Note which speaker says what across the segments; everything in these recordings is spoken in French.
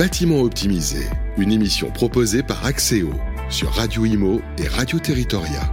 Speaker 1: bâtiment optimisé, une émission proposée par Axéo sur Radio Imo et Radio Territoria.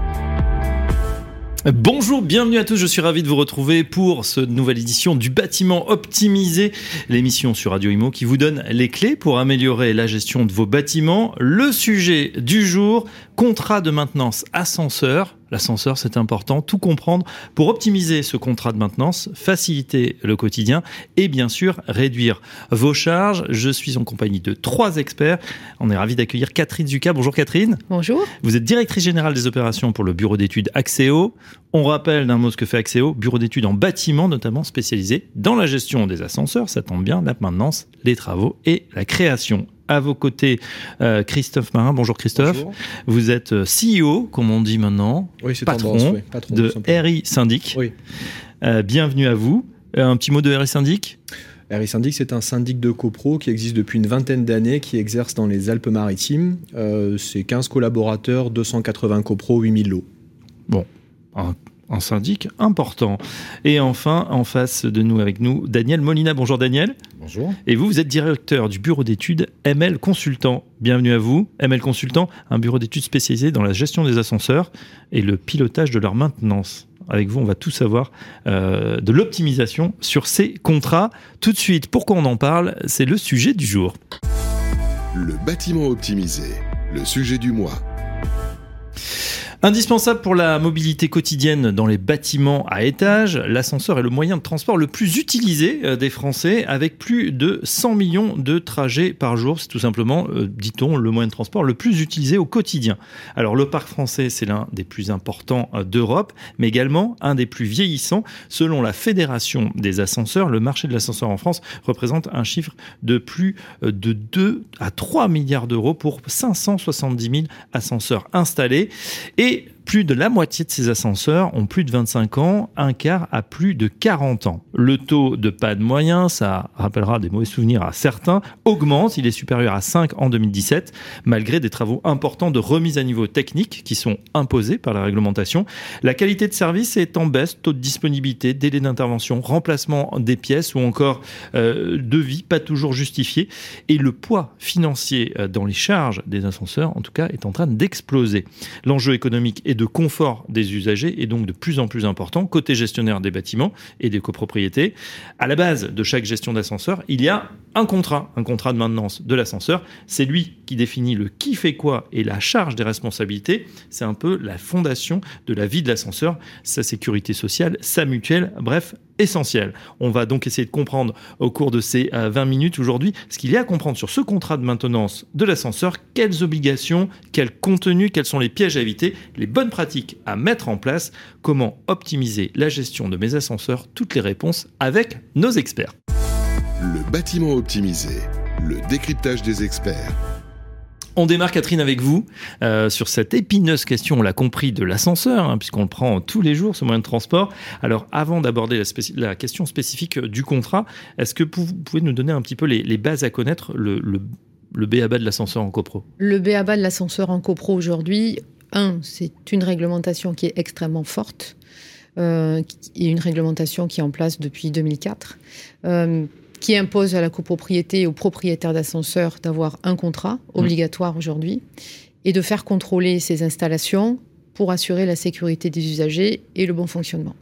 Speaker 2: Bonjour, bienvenue à tous, je suis ravi de vous retrouver pour cette nouvelle édition du bâtiment optimisé, l'émission sur Radio Imo qui vous donne les clés pour améliorer la gestion de vos bâtiments. Le sujet du jour, contrat de maintenance ascenseur, L'ascenseur, c'est important, tout comprendre pour optimiser ce contrat de maintenance, faciliter le quotidien et bien sûr réduire vos charges. Je suis en compagnie de trois experts. On est ravi d'accueillir Catherine Zucca. Bonjour Catherine.
Speaker 3: Bonjour.
Speaker 2: Vous êtes directrice générale des opérations pour le bureau d'études Axéo. On rappelle d'un mot ce que fait Axéo, bureau d'études en bâtiment notamment spécialisé dans la gestion des ascenseurs, ça tombe bien, la maintenance, les travaux et la création à vos côtés, euh, Christophe Marin. Bonjour Christophe. Vous êtes euh, CEO, comme on dit maintenant, patron, de RI Syndic.
Speaker 4: Oui.
Speaker 2: Euh, bienvenue à vous. un petit mot de RI Syndic?
Speaker 4: RI Syndic, c'est un syndic de copro qui existe depuis une vingtaine d'années, qui exerce dans les Alpes-Maritimes. c'est 15 collaborateurs, 280 copros, 8000 lots.
Speaker 2: Bon, un un syndic important. Et enfin, en face de nous, avec nous, Daniel Molina. Bonjour Daniel.
Speaker 5: Bonjour.
Speaker 2: Et vous, vous êtes directeur du bureau d'études ML Consultant. Bienvenue à vous. ML Consultant, un bureau d'études spécialisé dans la gestion des ascenseurs et le pilotage de leur maintenance. Avec vous, on va tout savoir euh, de l'optimisation sur ces contrats. Tout de suite, pourquoi on en parle C'est le sujet du jour.
Speaker 1: Le bâtiment optimisé, le sujet du mois.
Speaker 2: Indispensable pour la mobilité quotidienne dans les bâtiments à étage, l'ascenseur est le moyen de transport le plus utilisé euh, des Français avec plus de 100 millions de trajets par jour. C'est tout simplement, euh, dit-on, le moyen de transport le plus utilisé au quotidien. Alors le parc français, c'est l'un des plus importants euh, d'Europe, mais également un des plus vieillissants. Selon la Fédération des ascenseurs, le marché de l'ascenseur en France représente un chiffre de plus de 2 à 3 milliards d'euros pour 570 000 ascenseurs installés. Et et plus de la moitié de ces ascenseurs ont plus de 25 ans, un quart a plus de 40 ans. Le taux de panne moyen, ça rappellera des mauvais souvenirs à certains, augmente, il est supérieur à 5 en 2017, malgré des travaux importants de remise à niveau technique qui sont imposés par la réglementation. La qualité de service est en baisse, taux de disponibilité, délai d'intervention, remplacement des pièces ou encore euh, devis pas toujours justifié. Et le poids financier euh, dans les charges des ascenseurs, en tout cas, est en train d'exploser. L'enjeu économique est de confort des usagers est donc de plus en plus important côté gestionnaire des bâtiments et des copropriétés. À la base de chaque gestion d'ascenseur, il y a un contrat, un contrat de maintenance de l'ascenseur. C'est lui qui définit le qui fait quoi et la charge des responsabilités. C'est un peu la fondation de la vie de l'ascenseur, sa sécurité sociale, sa mutuelle, bref, essentiel. On va donc essayer de comprendre au cours de ces 20 euh, minutes aujourd'hui ce qu'il y a à comprendre sur ce contrat de maintenance de l'ascenseur, quelles obligations, quel contenu, quels sont les pièges à éviter, les bonnes pratiques à mettre en place, comment optimiser la gestion de mes ascenseurs, toutes les réponses avec nos experts.
Speaker 1: Le bâtiment optimisé, le décryptage des experts.
Speaker 2: On démarre, Catherine, avec vous euh, sur cette épineuse question, on l'a compris, de l'ascenseur, hein, puisqu'on le prend tous les jours, ce moyen de transport. Alors, avant d'aborder la, question spécifique du contrat, est-ce que vous pouvez nous donner un petit peu les, bases à connaître, le, BABA de l'ascenseur en copro?
Speaker 3: Le BABA de l'ascenseur en copro aujourd'hui, un, c'est une réglementation qui est extrêmement forte, euh, et une réglementation qui est en place depuis 2004. Euh, qui impose à la copropriété et aux propriétaires d'ascenseurs d'avoir un contrat mmh. obligatoire aujourd'hui et de faire contrôler ces installations pour assurer la sécurité des usagers et le bon fonctionnement.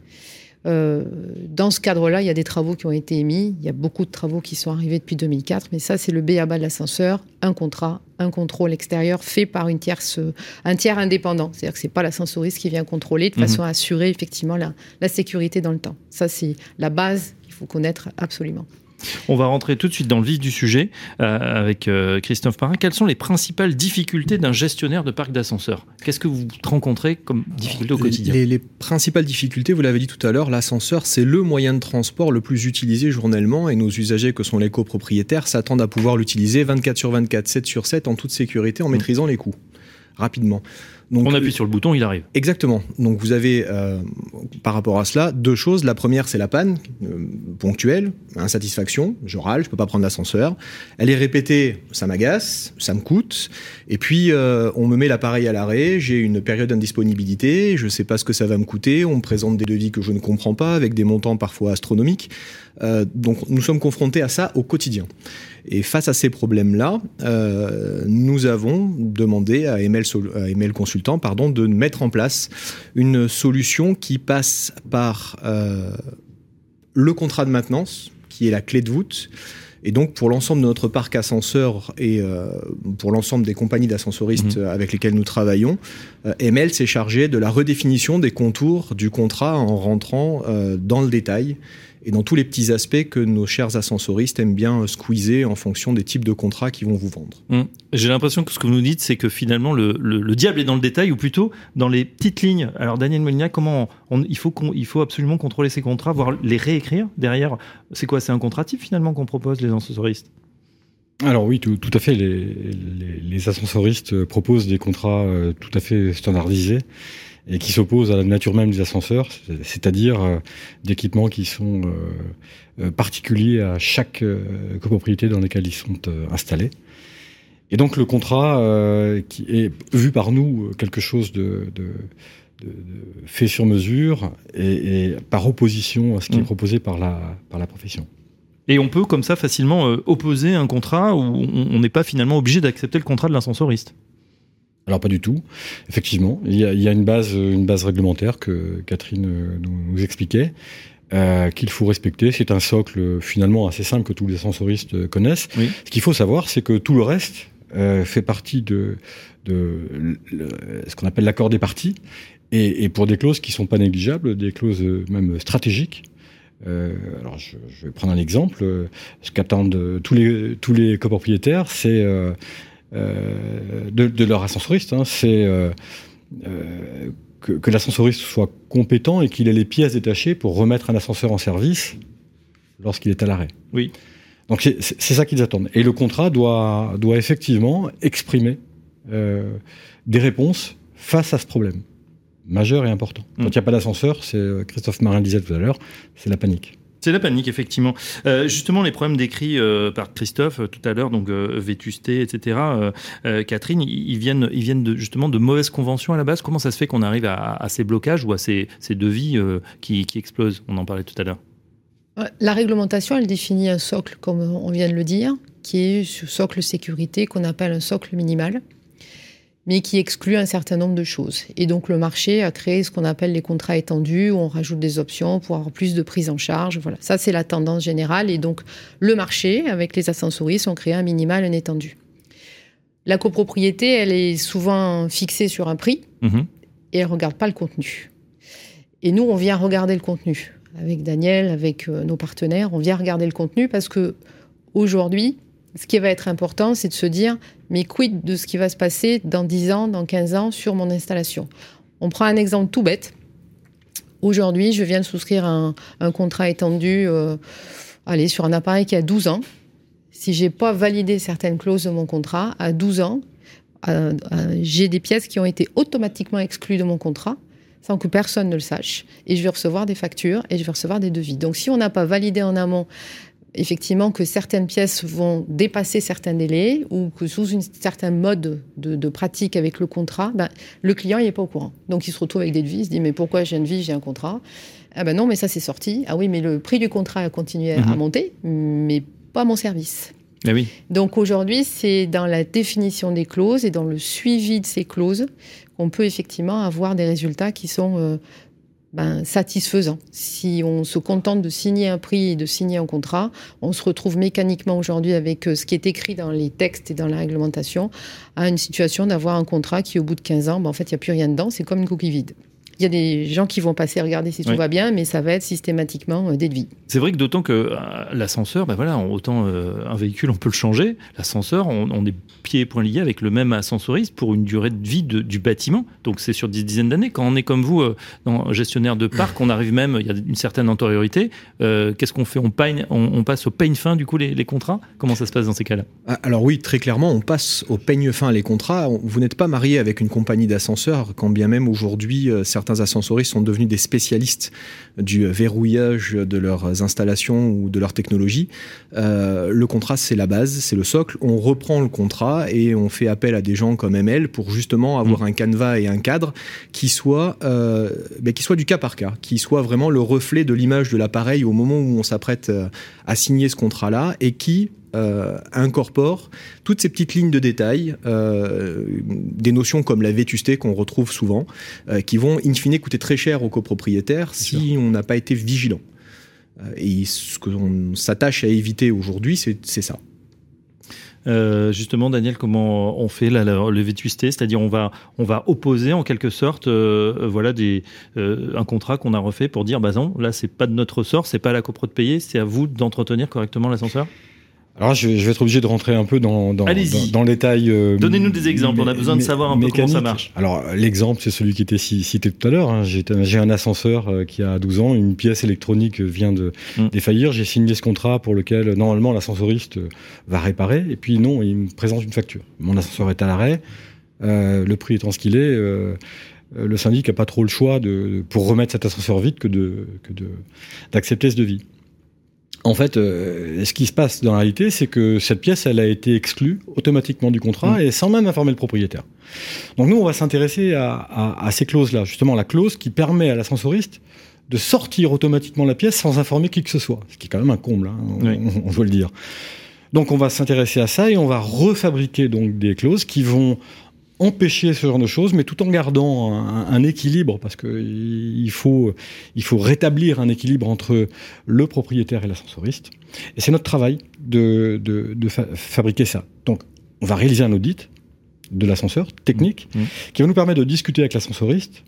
Speaker 3: Euh, dans ce cadre-là, il y a des travaux qui ont été émis, il y a beaucoup de travaux qui sont arrivés depuis 2004, mais ça, c'est le BABA de l'ascenseur, un contrat, un contrôle extérieur fait par une tierce, un tiers indépendant. C'est-à-dire que ce n'est pas l'ascensoriste qui vient contrôler de mmh. façon à assurer effectivement la, la sécurité dans le temps. Ça, c'est la base qu'il faut connaître absolument.
Speaker 2: On va rentrer tout de suite dans le vif du sujet euh, avec euh, Christophe Parrin. Quelles sont les principales difficultés d'un gestionnaire de parc d'ascenseurs? Qu'est-ce que vous rencontrez comme difficulté au quotidien?
Speaker 4: les, principales difficultés, vous l'avez dit tout à l'heure, l'ascenseur, c'est le moyen de transport le plus utilisé journellement et nos usagers que sont les copropriétaires s'attendent à pouvoir l'utiliser 24 sur 24, 7 sur 7 en toute sécurité en mmh. maîtrisant les coûts rapidement.
Speaker 2: Donc, on appuie sur le bouton, il arrive.
Speaker 4: Exactement. Donc vous avez euh, par rapport à cela deux choses. La première, c'est la panne euh, ponctuelle, insatisfaction. Je râle, je peux pas prendre l'ascenseur. Elle est répétée, ça m'agace, ça me coûte. Et puis euh, on me met l'appareil à l'arrêt. J'ai une période d'indisponibilité. Je sais pas ce que ça va me coûter. On me présente des devis que je ne comprends pas avec des montants parfois astronomiques. donc nous sommes confrontés à ça au quotidien. Et face à ces problèmes-là, euh, nous avons demandé à ML, à Consultant pardon, de mettre en place une solution qui passe par euh, le contrat de maintenance, qui est la clé de voûte. Et donc, pour l'ensemble de notre parc ascenseur et euh, pour l'ensemble des compagnies d'ascensoristes mmh. avec lesquelles nous travaillons, ML s'est chargé de la redéfinition des contours du contrat en rentrant dans le détail et dans tous les petits aspects que nos chers ascensoristes aiment bien squeezer en fonction des types de contrats qu'ils vont vous vendre.
Speaker 2: Hum. J'ai l'impression que ce que vous nous dites, c'est que finalement le, le, diable est dans le détail, ou plutôt dans les petites lignes. Alors Daniel Molina, comment il, faut il faut absolument contrôler ces contrats, voire les réécrire derrière C'est quoi C'est un contrat type finalement qu'on propose les ascensoristes?
Speaker 5: Alors oui, tout, tout à fait. Les, les, les, ascensoristes proposent des contrats euh, tout à fait standardisés et qui s'oppose à la nature même des ascenseurs, c'est-à-dire euh, d'équipements qui sont euh, euh, particuliers à chaque copropriété dans laquelle ils sont installés. Et donc le contrat qui est vu par nous quelque chose de, de, de, fait sur mesure et, et, par opposition à ce qui est mmh. proposé par la, par la profession.
Speaker 2: Et on peut comme ça facilement opposer un contrat où on n'est pas finalement obligé d'accepter le contrat de l'ascensoriste?
Speaker 5: Alors pas du tout. Effectivement, il y a, il y a une base, une base réglementaire que Catherine euh, nous, expliquait. Euh, qu'il faut respecter. C'est un socle finalement assez simple que tous les ascensoristes euh, connaissent. Ce qu'il faut savoir, c'est que tout le reste euh, fait partie de, de ce qu'on appelle l'accord des parties, et, et, pour des clauses qui sont pas négligeables, des clauses même stratégiques. Euh, alors je, je, vais prendre un exemple. Ce qu'attendent tous les tous les copropriétaires, c'est de, de, leur ascensoriste. Hein, c'est euh, euh, que, que l'ascensoriste soit compétent et qu'il ait les pièces détachées pour remettre un ascenseur en service lorsqu'il est à l'arrêt.
Speaker 2: Oui.
Speaker 5: Donc c'est ça qu'ils attendent. Et le contrat doit, doit effectivement exprimer euh, des réponses face à ce problème majeur et important. Quand mm. il n'y a pas d'ascenseur, c'est Christophe Marin disait tout à l'heure, c'est la panique.
Speaker 2: C'est la panique, effectivement. Euh, justement, les problèmes décrits euh, par Christophe euh, tout à l'heure, donc vétusté, etc., Catherine, ils viennent, ils viennent justement de mauvaises conventions à la base. Comment ça se fait qu'on arrive à, ces blocages ou à ces, ces devis qui, qui explosent? On en parlait tout à l'heure.
Speaker 3: La réglementation, elle définit un socle, comme on vient de le dire, qui est ce socle sécurité qu'on appelle un socle minimal mais qui exclut un certain nombre de choses. Et donc le marché a créé ce qu'on appelle les contrats étendus, où on rajoute des options pour avoir plus de prise en charge. Voilà, ça c'est la tendance générale. Et donc le marché, avec les ascensoristes, ont créé un minimal, un étendu. La copropriété, elle est souvent fixée sur un prix mhm. et elle regarde pas le contenu. Et nous, on vient regarder le contenu avec Daniel, avec euh, nos partenaires. On vient regarder le contenu parce que aujourd'hui, ce qui va être important, c'est de se dire, mais quid de ce qui va se passer dans 10 ans, dans 15 ans sur mon installation? On prend un exemple tout bête. Aujourd'hui, je viens de souscrire un, contrat étendu euh, allez, sur un appareil qui a 12 ans. Si j'ai pas validé certaines clauses de mon contrat, à 12 ans, euh, euh, j'ai des pièces qui ont été automatiquement exclues de mon contrat sans que personne ne le sache. Et je vais recevoir des factures et je vais recevoir des devis. Donc si on n'a pas validé en amont effectivement que certaines pièces vont dépasser certains délais ou que sous une certain mode de, pratique avec le contrat, ben, le client n'est pas au courant. Donc il se retrouve avec des devis, il se dit mais pourquoi j'ai une vie, j'ai un contrat? Ah ben non, mais ça c'est sorti. Ah oui, mais le prix du contrat a continué à mhm. monter, mais pas mon service.
Speaker 2: Eh oui.
Speaker 3: Donc aujourd'hui, c'est dans la définition des clauses et dans le suivi de ces clauses qu'on peut effectivement avoir des résultats qui sont euh, ben, satisfaisant. Si on se contente de signer un prix et de signer un contrat, on se retrouve mécaniquement aujourd'hui avec euh, ce qui est écrit dans les textes et dans la réglementation à une situation d'avoir un contrat qui, au bout de 15 ans, ben, en fait, il n'y a plus rien dedans, c'est comme une coquille vide. Il y a des gens qui vont passer regarder si tout
Speaker 2: Oui.
Speaker 3: va bien, mais ça va être systématiquement euh, des devis.
Speaker 2: C'est vrai que d'autant que euh, l'ascenseur, ben voilà, autant euh, un véhicule, on peut le changer. L'ascenseur, on, on est pieds et poings liés avec le même ascensoriste pour une durée de vie de- du bâtiment. Donc c'est sur des dizaines d'années. Quand on est comme vous, euh, dans- gestionnaire de parc, on arrive même, il y a une certaine antériorité. Euh, Qu'est-ce qu'on fait? On, paye- on, on passe au peigne fin, du coup, les, les contrats? Comment ça se passe dans ces cas-là?
Speaker 4: Ah, Alors oui, très clairement, on passe au peigne fin les contrats. On- Vous n'êtes pas marié avec une compagnie d'ascenseurs, quand bien même aujourd'hui euh, certains ascensoristes sont devenus des spécialistes du verrouillage de leurs installations ou de leur technologie. Euh, le contrat, c'est la base, c'est le socle. On reprend le contrat et on fait appel à des gens comme ML pour justement avoir un canevas et un cadre qui soit, euh, ben, qui soit du cas par cas, qui soit vraiment le reflet de l'image de l'appareil au moment où on s'apprête euh, à signer ce contrat-là et qui euh, incorpore toutes ces petites lignes de détail, euh, des notions comme la vétusté qu'on retrouve souvent, euh, qui vont in fine coûter très cher aux copropriétaires si on n'a pas été vigilant. Et ce qu'on s'attache à éviter aujourd'hui, c'est ça.
Speaker 2: Euh, justement, Daniel, comment on fait la- le vétusté? C'est-à-dire, on va, on va opposer en quelque sorte, euh, voilà, des, euh, un contrat qu'on a refait pour dire, bah non, là, c'est pas de notre ressort, c'est pas à la copro de payer, c'est à vous d'entretenir correctement l'ascenseur?
Speaker 5: Alors je vais, je vais être obligé de rentrer un peu dans, dans, dans, dans le détail. euh,
Speaker 2: Donnez-nous des exemples, on a besoin de savoir un peu comment ça marche.
Speaker 5: Alors l'exemple, c'est celui qui était ci- cité tout à l'heure. hein. J'ai un ascenseur euh, qui a 12 ans, une pièce électronique vient de
Speaker 2: Mm.
Speaker 5: défaillir. J'ai signé ce contrat pour lequel normalement l'ascensoriste euh, va réparer, et puis non, il me présente une facture. Mon ascenseur est à l'arrêt, euh, le prix étant ce qu'il est. le syndic n'a pas trop le choix de, pour remettre cet ascenseur vide que de que de d'accepter ce devis. En fait, euh, ce qui se passe dans la réalité, c'est que cette pièce, elle a été exclue automatiquement du contrat
Speaker 2: Mm.
Speaker 5: et sans même informer le propriétaire. Donc nous, on va s'intéresser à, à- à ces clauses-là, justement la clause qui permet à l'ascensoriste de sortir automatiquement la pièce sans informer qui que ce soit, ce qui est quand même un comble, hein, on,
Speaker 2: Oui.
Speaker 5: on doit le dire. Donc on va s'intéresser à ça et on va refabriquer donc des clauses qui vont empêcher ce genre de choses, mais tout en gardant un, un équilibre, parce que il faut, il faut rétablir un équilibre entre le propriétaire et l'ascensoriste. Et c'est notre travail de, de, de fa- fabriquer ça. Donc, on va réaliser un audit de l'ascenseur technique
Speaker 2: Mmh.
Speaker 5: qui va nous permettre de discuter avec l'ascensoriste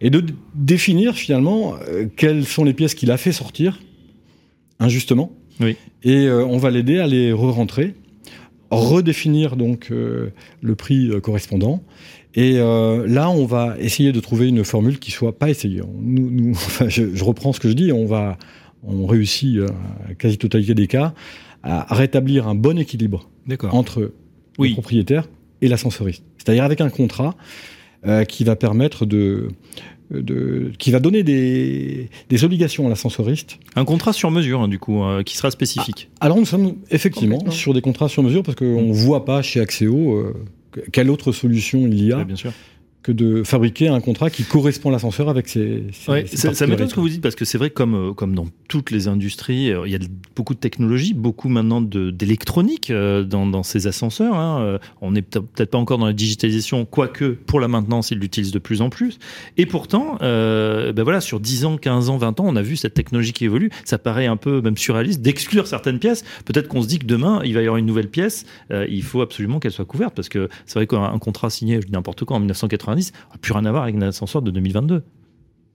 Speaker 5: et de définir finalement euh, quelles sont les pièces qu'il a fait sortir injustement.
Speaker 2: Oui.
Speaker 5: Et euh, on va l'aider à les re-rentrer, redéfinir donc euh, le prix euh, correspondant. Et euh, là, on va essayer de trouver une formule qui soit pas essayée. Nous, nous, enfin, je, je reprends ce que je dis. On va, on réussit à quasi totalité des cas à rétablir un bon équilibre entre
Speaker 2: Oui.
Speaker 5: le propriétaire et l'ascensoriste. C'est-à-dire avec un contrat euh, qui va permettre de, de qui va donner des, des obligations à l'ascensoriste.
Speaker 2: Un contrat sur mesure, hein, du coup, euh, qui sera spécifique.
Speaker 5: Alors nous sommes effectivement sur des contrats sur mesure parce qu'on ne voit pas chez Axéo euh, que- quelle autre solution il y a
Speaker 2: Ouais, bien sûr.
Speaker 5: Que de fabriquer un contrat qui correspond à l'ascenseur avec ses, ses-
Speaker 2: Ouais,
Speaker 5: ses
Speaker 2: ça, ça m'étonne ce que vous dites parce que c'est vrai comme euh, comme dans toutes les industries, euh, il y a beaucoup de technologie, beaucoup maintenant d'électronique euh, dans, dans ces ascenseurs. hein. On n'est peut- peut-être pas encore dans la digitalisation, quoique pour la maintenance, ils l'utilisent de plus en plus. Et pourtant, euh, ben voilà, sur 10 ans, 15 ans, 20 ans, on a vu cette technologie qui évolue. Ça paraît un peu même surréaliste d'exclure certaines pièces. Peut-être qu'on se dit que demain, il va y avoir une nouvelle pièce. euh, il faut absolument qu'elle soit couverte parce que c'est vrai qu'un un contrat signé, je dis n'importe quoi, en 1990, n'a plus rien à voir avec un ascenseur de 2022.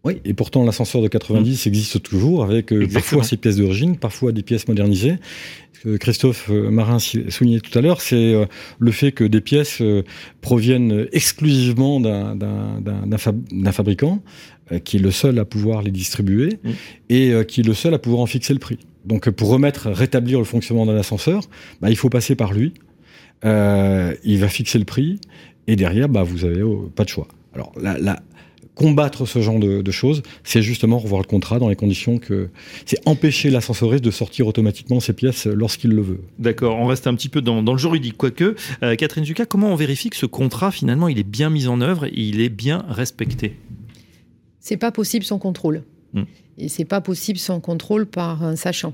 Speaker 5: Oui, et pourtant l'ascenseur de 90 existe toujours avec euh,
Speaker 2: Exactement.
Speaker 5: parfois ses pièces d'origine, parfois des pièces modernisées. Ce que Christophe euh, Marin soulignait tout à l'heure, c'est euh, le fait que des pièces euh, proviennent exclusivement d'un- d'un d'un- d'un fab- d'un fabricant euh, qui est le seul à pouvoir les distribuer
Speaker 2: Mm.
Speaker 5: et euh, qui est le seul à pouvoir en fixer le prix. Donc euh, pour remettre, rétablir le fonctionnement d'un ascenseur, bah, il faut passer par lui. Euh, il va fixer le prix et derrière, bah, vous avez euh, pas de choix. Alors la, la, combattre ce genre de, de choses, c'est justement revoir le contrat dans les conditions que c'est empêcher l'ascensoriste de sortir automatiquement ses pièces lorsqu'il le veut.
Speaker 2: D'accord, on reste un petit peu dans, dans le juridique, quoique. Euh, Catherine Zucca, comment on vérifie que ce contrat, finalement, il est bien mis en œuvre et il est bien respecté?
Speaker 3: C'est pas possible sans contrôle.
Speaker 2: Hmm.
Speaker 3: Et c'est pas possible sans contrôle par un sachant.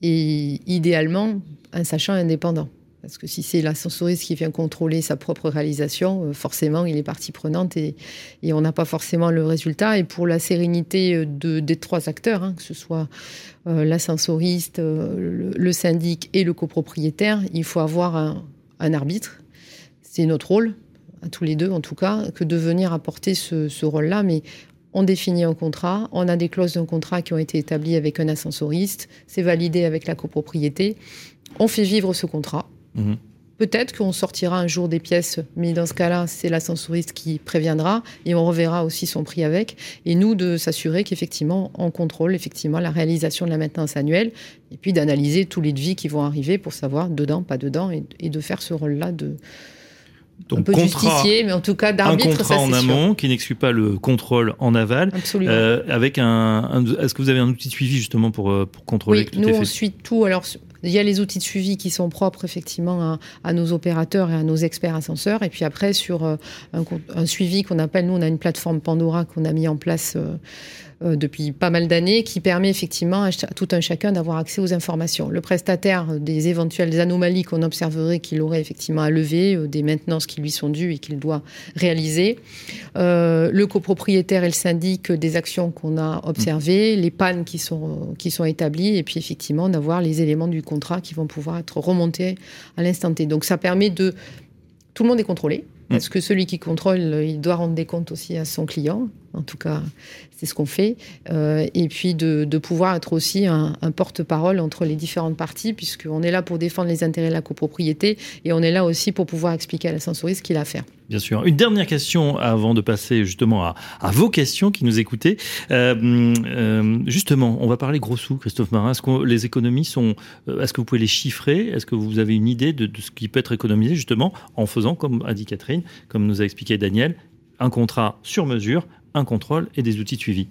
Speaker 3: Et idéalement, un sachant indépendant. Parce que si c'est l'ascensoriste qui vient contrôler sa propre réalisation, euh, forcément, il est partie prenante et, on n'a pas forcément le résultat. Et pour la sérénité euh, de, des trois acteurs, hein, que ce soit euh, l'ascensoriste, euh, le, syndic et le copropriétaire, il faut avoir un, un arbitre. C'est notre rôle. à tous les deux en tout cas, que de venir apporter ce, ce rôle-là. Mais on définit un contrat, on a des clauses d'un contrat qui ont été établies avec un ascensoriste, c'est validé avec la copropriété, on fait vivre ce contrat.
Speaker 2: Mhm.
Speaker 3: Peut-être qu'on sortira un jour des pièces, mais dans ce cas-là, c'est l'ascensoriste qui préviendra et on reverra aussi son prix avec. Et nous, de s'assurer qu'effectivement, on contrôle effectivement la réalisation de la maintenance annuelle et puis d'analyser tous les devis qui vont arriver pour savoir dedans, pas dedans et, et de faire ce rôle-là de,
Speaker 2: Donc,
Speaker 3: un peu
Speaker 2: contrat,
Speaker 3: justicier, mais en tout cas
Speaker 2: un
Speaker 3: d'arbitre,
Speaker 2: contrat
Speaker 3: ça
Speaker 2: en
Speaker 3: sûr.
Speaker 2: amont qui n'exclut pas le contrôle en aval.
Speaker 3: Absolument.
Speaker 2: Euh, avec un, un- est-ce que vous avez un outil de suivi justement pour, euh, pour contrôler
Speaker 3: Oui,
Speaker 2: que tout
Speaker 3: nous
Speaker 2: est
Speaker 3: on suit tout. Alors il y a les outils de suivi qui sont propres effectivement à, nos opérateurs et à nos experts ascenseurs. Et puis après sur euh, un, suivi qu'on appelle, nous on a une plateforme Pandora qu'on a mis en place euh, depuis pas mal d'années qui permet effectivement à, tout un chacun d'avoir accès aux informations. Le prestataire euh, des éventuelles anomalies qu'on observerait qu'il aurait effectivement à lever, euh, des maintenances qui lui sont dues et qu'il doit réaliser. Euh, le copropriétaire et le syndic euh, des actions qu'on a observées, les pannes qui sont, qui sont établies, et puis effectivement d'avoir les éléments du contrat qui vont pouvoir être remontés à l'instant T. Donc ça permet de... Tout le monde est contrôlé, parce que celui qui contrôle, euh, il doit rendre des comptes aussi à son client. En tout cas, c'est ce qu'on fait. Euh, et puis de, pouvoir être aussi un, porte-parole entre les différentes parties, puisqu'on est là pour défendre les intérêts de la copropriété, et on est là aussi pour pouvoir expliquer à l'ascensoriste ce qu'il a à faire.
Speaker 2: Bien sûr. Une dernière question avant de passer justement à, vos questions qui nous écoutez. Euh, euh, justement, on va parler gros sous, Christophe Marin. Est-ce que les économies sont, est-ce que vous pouvez les chiffrer? Est-ce que vous avez une idée de ce qui peut être économisé justement en faisant, comme a dit Catherine, comme nous a expliqué Daniel, un contrat sur mesure, un contrôle et des outils de suivi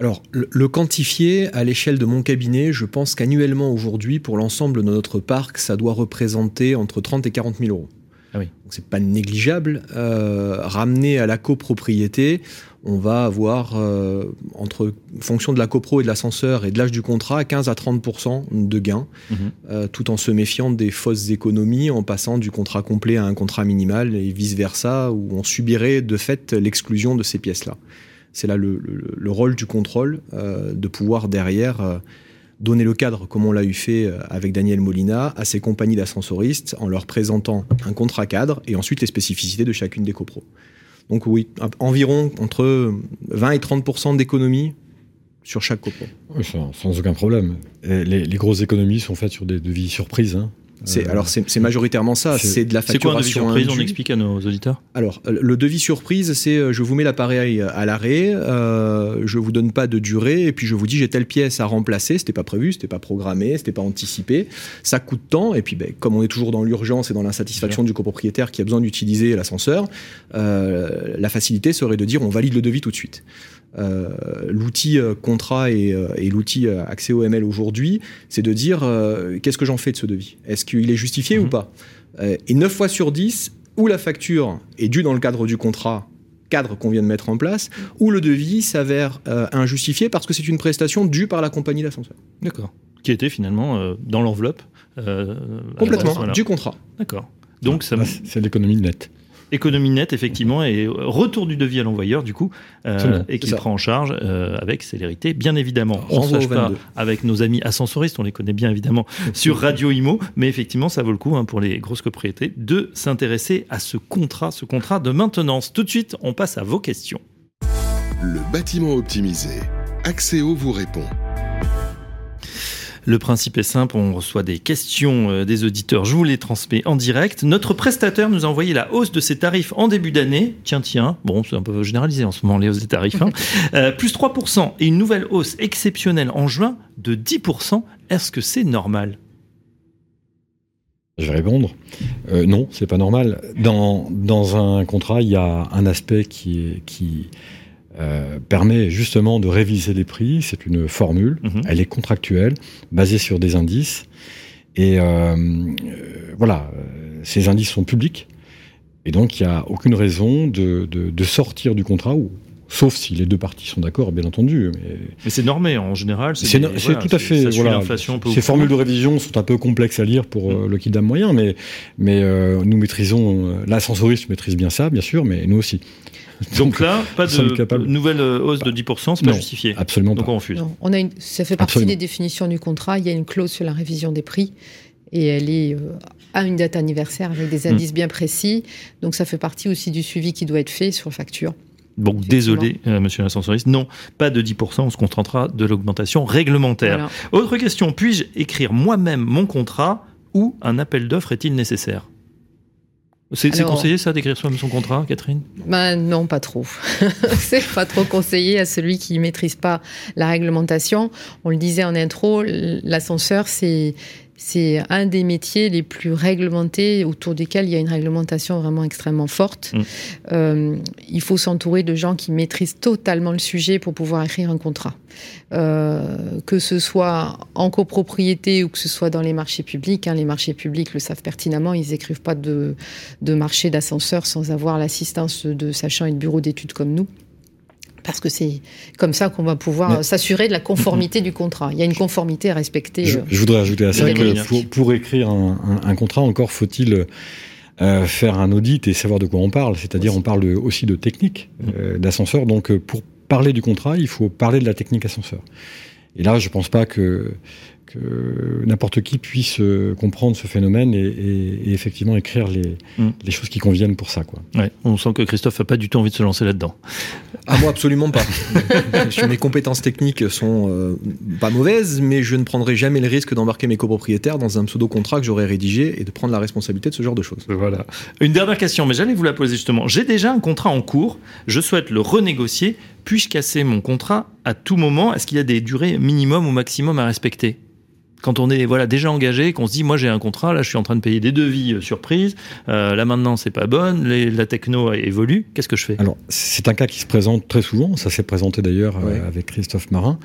Speaker 4: Alors, le, quantifier à l'échelle de mon cabinet, je pense qu'annuellement aujourd'hui, pour l'ensemble de notre parc, ça doit représenter entre 30 et 40 000 euros.
Speaker 2: Ah oui.
Speaker 4: Donc c'est pas négligeable. Euh, ramené à la copropriété, on va avoir, euh, entre fonction de la copro et de l'ascenseur et de l'âge du contrat, 15 à 30% de gains,
Speaker 2: Mhm.
Speaker 4: euh, tout en se méfiant des fausses économies, en passant du contrat complet à un contrat minimal et vice-versa, où on subirait de fait l'exclusion de ces pièces-là. C'est là le, le- le rôle du contrôle, euh, de pouvoir derrière donner le cadre, comme on l'a eu fait avec Daniel Molina, à ces compagnies d'ascensoristes, en leur présentant un contrat cadre et ensuite les spécificités de chacune des copros. Donc oui, environ entre 20 et 30% d'économie sur chaque copro.
Speaker 5: Sans, aucun problème. Les grosses économies sont faites sur des devis surprises. hein.
Speaker 4: C'est,
Speaker 5: Euh,
Speaker 4: alors c'est, c'est majoritairement ça,
Speaker 5: c'est-
Speaker 4: c'est de la
Speaker 2: C'est quoi un devis
Speaker 4: facturation
Speaker 2: surprise On explique à nos auditeurs.
Speaker 4: Alors, euh, le devis surprise, c'est euh, je vous mets l'appareil à l'arrêt, euh, je vous donne pas de durée, et puis je vous dis j'ai telle pièce à remplacer, c'était pas prévu, c'était pas programmé, c'était pas anticipé, ça coûte tant, et puis ben, comme on est toujours dans l'urgence et dans l'insatisfaction du copropriétaire qui a besoin d'utiliser l'ascenseur, euh, la facilité serait de dire on valide le devis tout de suite. Euh, l'outil euh, contrat et, euh, et l'outil accès au ML aujourd'hui, c'est de dire euh, qu'est-ce que j'en fais de ce devis? Est-ce qu'il est justifié
Speaker 2: Mhm.
Speaker 4: ou pas? Euh, Et 9 fois sur 10, ou la facture est due dans le cadre du contrat cadre qu'on vient de mettre en place, ou le devis s'avère euh, injustifié parce que c'est une prestation due par la compagnie d'ascenseur.
Speaker 2: D'accord. Qui était finalement euh, dans l'enveloppe. euh,
Speaker 4: Complètement,
Speaker 2: voilà.
Speaker 4: du contrat.
Speaker 2: D'accord. Donc ça
Speaker 5: c'est- c'est l'économie nette.
Speaker 2: Économie nette effectivement et euh, retour du devis à l'envoyeur du coup euh, et qu'il prend en charge euh, avec célérité bien évidemment on ne se pas
Speaker 4: 22.
Speaker 2: avec nos amis ascensoristes on les connaît bien évidemment sur Radio Imo mais effectivement ça vaut le coup hein, pour les grosses propriétés de s'intéresser à ce contrat ce contrat de maintenance tout de suite on passe à vos questions
Speaker 1: Le bâtiment optimisé. Axéo vous répond.
Speaker 2: Le principe est simple, on reçoit des questions euh, des auditeurs, je vous les transmets en direct. Notre prestataire nous a envoyé la hausse de ses tarifs en début d'année. Tiens, tiens, bon, c'est un peu généralisé en ce moment les hausses des tarifs. hein. Euh, plus 3% et une nouvelle hausse exceptionnelle en juin de 10%. Est-ce que c'est normal?
Speaker 5: Je vais répondre. Euh, non, c'est pas normal. Dans, dans un contrat, il y a un aspect qui, est, qui euh, permet justement de réviser les prix. C'est une formule.
Speaker 2: Mhm.
Speaker 5: Elle est contractuelle, basée sur des indices. Et euh, euh, voilà, ces indices sont publics. Et donc, il n'y a aucune raison de, de, de sortir du contrat, ou, sauf si les deux parties sont d'accord, bien entendu. Mais
Speaker 2: Mais c'est normé en général.
Speaker 5: c'est
Speaker 2: voilà,
Speaker 5: tout à fait. voilà. Ces formules de révision sont un peu complexes à lire pour euh, le kidam moyen, mais, mais euh, nous maîtrisons. L'ascensoriste maîtrise bien ça, bien sûr, mais nous aussi.
Speaker 2: Donc là, pas de nouvelle euh, hausse de 10%, c'est pas
Speaker 5: Non.
Speaker 2: justifié.
Speaker 5: Absolument
Speaker 2: Donc
Speaker 5: pas.
Speaker 2: on refuse.
Speaker 3: Non, on a une, ça fait partie
Speaker 5: Absolument.
Speaker 3: des définitions du contrat. Il y a une clause sur la révision des prix. et elle est à une date anniversaire avec des indices bien précis. Donc ça fait partie aussi du suivi qui doit être fait sur facture.
Speaker 2: Donc désolé, monsieur l'ascensoriste, non, pas de 10%, on se contentera de l'augmentation réglementaire. Autre question, puis-je écrire moi-même mon contrat ou un appel d'offres est-il nécessaire? C'est conseillé ça d'écrire soi-même son contrat, Catherine?
Speaker 3: Ben Non, pas trop. c'est pas trop conseillé à celui qui maîtrise pas la réglementation. On le disait en intro, l'ascenseur, c'est c'est un des métiers les plus réglementés autour desquels il y a une réglementation vraiment extrêmement forte. Mm. Euh, il faut s'entourer de gens qui maîtrisent totalement le sujet pour pouvoir écrire un contrat. Euh, que ce soit en copropriété ou que ce soit dans les marchés publics. Hein, les marchés publics le savent pertinemment, ils n'écrivent pas de, de marché d'ascenseur sans avoir l'assistance de sachants et de bureaux d'études comme nous parce que c'est comme ça qu'on va pouvoir s'assurer de la conformité du contrat. Il y a une conformité à respecter.
Speaker 5: Je, voudrais ajouter à ça que pour, écrire un, contrat, encore faut-il euh, faire un audit et savoir de quoi on parle. C'est-à-dire, on parle aussi de technique euh, d'ascenseur. Donc, euh, pour parler du contrat, il faut parler de la technique ascenseur. Et là, je ne pense pas que que n'importe qui puisse euh, comprendre ce phénomène et, effectivement écrire mm. les, choses qui conviennent pour ça. Quoi.
Speaker 2: on sent que Christophe n'a pas du tout envie de se lancer là-dedans.
Speaker 4: Ah, moi, absolument pas. Mes compétences techniques sont euh, pas mauvaises, mais je ne prendrai jamais le risque d'embarquer mes copropriétaires dans un pseudo-contrat que j'aurais rédigé et de prendre la responsabilité de ce genre de choses.
Speaker 2: Voilà. Une dernière question, mais j'allais vous la poser justement. J'ai déjà un contrat en cours, je souhaite le renégocier. Puis-je casser mon contrat à tout moment? Est-ce qu'il y a des durées minimum ou maximum à respecter? Quand on est voilà déjà engagé, qu'on se dit moi j'ai un contrat, là je suis en train de payer des devis euh, surprises, euh, là maintenant c'est pas bonne, la techno évolue, qu'est-ce que je fais?
Speaker 5: Alors c'est un cas qui se présente très souvent, ça s'est présenté d'ailleurs euh, avec Christophe Marin.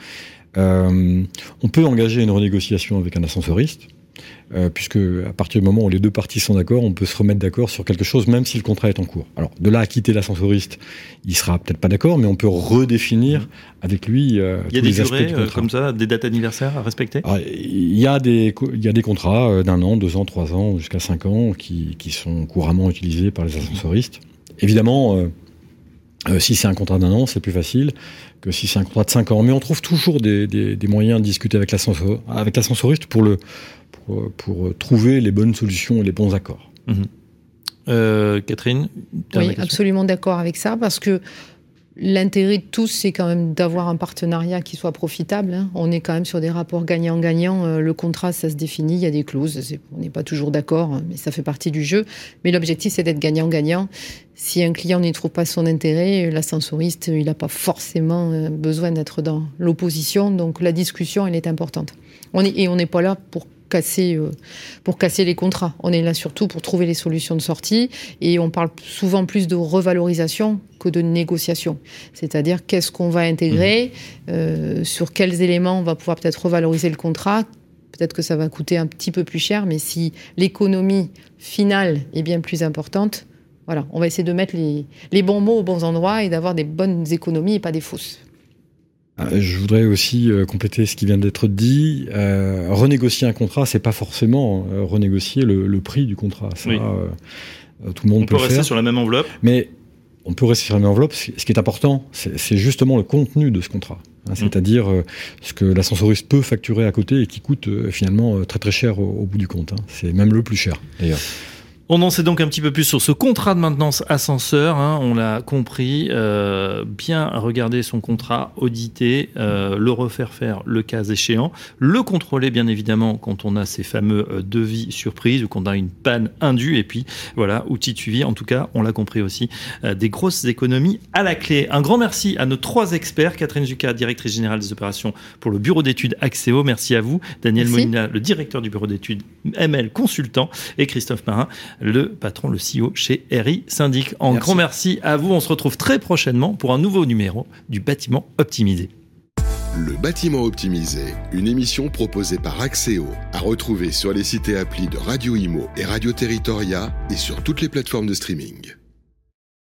Speaker 5: on peut engager une renégociation avec un ascensoriste. Euh, puisque à partir du moment où les deux parties sont d'accord, on peut se remettre d'accord sur quelque chose, même si le contrat est en cours. Alors, de là à quitter l'ascensoriste, il sera peut-être pas d'accord, mais on peut redéfinir mmh. avec lui.
Speaker 2: Euh, il y a des durées euh, comme ça, des dates anniversaires à respecter?
Speaker 5: il y a des il y a des contrats d'un an, deux ans, trois ans, jusqu'à cinq ans, qui, qui sont couramment utilisés par les ascensoristes. Évidemment. Si c'est un contrat d'un an, c'est plus facile que si c'est un contrat de cinq ans. Mais on trouve toujours des, des, des moyens de discuter avec l'ascensoriste pour le, pour, trouver les bonnes solutions et les bons accords.
Speaker 2: Mhm. Euh, Catherine
Speaker 3: Oui, absolument d'accord avec ça, parce que l'intérêt de tous, c'est quand même d'avoir un partenariat qui soit profitable. Hein. On est quand même sur des rapports gagnant-gagnant. Euh, le contrat, ça se définit, il y a des clauses. On n'est pas toujours d'accord, hein, mais ça fait partie du jeu. Mais l'objectif, c'est d'être gagnant-gagnant. Si un client n'y trouve pas son intérêt, l'ascensoriste, il n'a pas forcément euh, besoin d'être dans l'opposition. Donc la discussion, elle est importante. On est, et on n'est pas là pour casser, euh, pour casser les contrats. On est là surtout pour trouver les solutions de sortie et on parle souvent plus de revalorisation que de négociation. C'est-à-dire qu'est-ce qu'on va intégrer, mmh. euh, sur quels éléments on va pouvoir peut-être revaloriser le contrat. Peut-être que ça va coûter un petit peu plus cher, mais si l'économie finale est bien plus importante, voilà, on va essayer de mettre les, les bons mots aux bons endroits et d'avoir des bonnes économies et pas des fausses.
Speaker 5: Euh, je voudrais aussi euh, compléter ce qui vient d'être dit. Euh, renégocier un contrat, c'est pas forcément renégocier le, prix du contrat. Ça, tout le monde
Speaker 2: on
Speaker 5: peut,
Speaker 2: rester sur la même enveloppe.
Speaker 5: Mais on peut rester sur la même enveloppe. Ce qui est important, c'est justement le contenu de ce contrat. Hein, mm. C'est-à-dire ce que l'ascensoriste peut facturer à côté et qui coûte finalement très très cher au, bout du compte. Hein. C'est même le plus cher d'ailleurs.
Speaker 2: On en sait donc un petit peu plus sur ce contrat de maintenance ascenseur. Hein, on l'a compris. Euh, bien regarder son contrat, auditer, euh, le refaire faire le cas échéant, le contrôler bien évidemment quand on a ces fameux euh, devis surprises ou quand on a une panne indue. Et puis voilà, outil de suivi. En tout cas, on l'a compris aussi, des grosses économies à la clé. Un grand merci à nos trois experts. Catherine Zucca, directrice générale des opérations pour le bureau d'études Axéo. Merci à vous. Daniel Molina, le directeur du bureau d'études ML Consultant et Christophe Marin le patron, le CEO chez RI Syndic. En grand merci à vous. On se retrouve très prochainement pour un nouveau numéro du bâtiment optimisé.
Speaker 1: Le bâtiment optimisé, une émission proposée par Axéo, à retrouver sur les sites et applis de Radio Imo et Radio Territoria et sur toutes les plateformes de streaming.